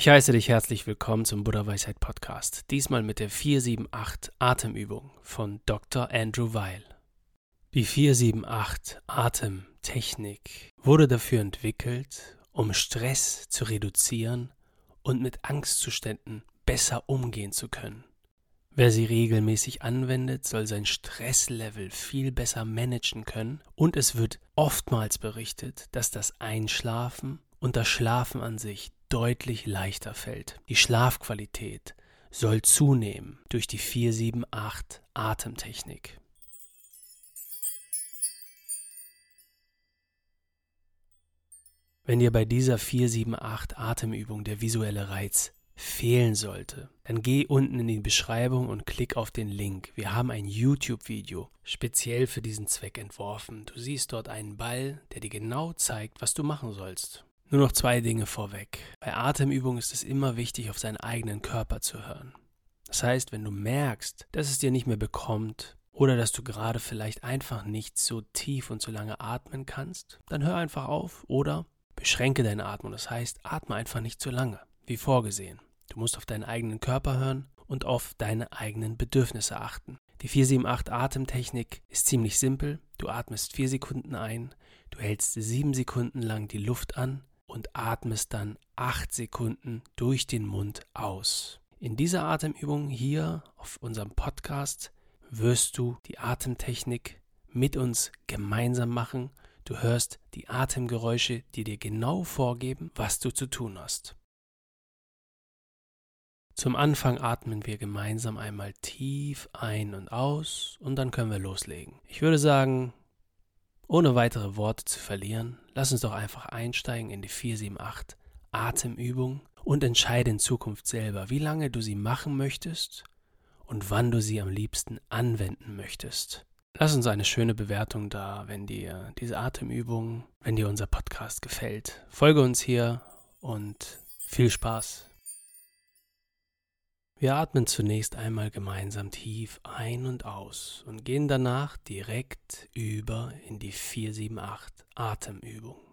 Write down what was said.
Ich heiße dich herzlich willkommen zum Buddha Weisheit Podcast. Diesmal mit der 478 Atemübung von Dr. Andrew Weil. Die 478 Atemtechnik wurde dafür entwickelt, um Stress zu reduzieren und mit Angstzuständen besser umgehen zu können. Wer sie regelmäßig anwendet, soll sein Stresslevel viel besser managen können und es wird oftmals berichtet, dass das Einschlafen und das Schlafen an sich deutlich leichter fällt. Die Schlafqualität soll zunehmen durch die 478 Atemtechnik. Wenn dir bei dieser 478 Atemübung der visuelle Reiz fehlen sollte, dann geh unten in die Beschreibung und klick auf den Link. Wir haben ein YouTube-Video speziell für diesen Zweck entworfen. Du siehst dort einen Ball, der dir genau zeigt, was du machen sollst. Nur noch zwei Dinge vorweg. Bei Atemübungen ist es immer wichtig, auf seinen eigenen Körper zu hören. Das heißt, wenn du merkst, dass es dir nicht mehr bekommt oder dass du gerade vielleicht einfach nicht so tief und so lange atmen kannst, dann hör einfach auf oder beschränke deine Atmung. Das heißt, atme einfach nicht so lange, wie vorgesehen. Du musst auf deinen eigenen Körper hören und auf deine eigenen Bedürfnisse achten. Die 478 Atemtechnik ist ziemlich simpel. Du atmest vier Sekunden ein, du hältst sieben Sekunden lang die Luft an und atmest dann acht Sekunden durch den Mund aus. In dieser Atemübung hier auf unserem Podcast wirst du die Atemtechnik mit uns gemeinsam machen. Du hörst die Atemgeräusche, die dir genau vorgeben, was du zu tun hast. Zum Anfang atmen wir gemeinsam einmal tief ein und aus und dann können wir loslegen. Ich würde sagen, ohne weitere Worte zu verlieren, lass uns doch einfach einsteigen in die 478 Atemübung und entscheide in Zukunft selber, wie lange du sie machen möchtest und wann du sie am liebsten anwenden möchtest. Lass uns eine schöne Bewertung da, wenn dir diese Atemübung, wenn dir unser Podcast gefällt. Folge uns hier und viel Spaß. Wir atmen zunächst einmal gemeinsam tief ein und aus und gehen danach direkt über in die 478 Atemübung.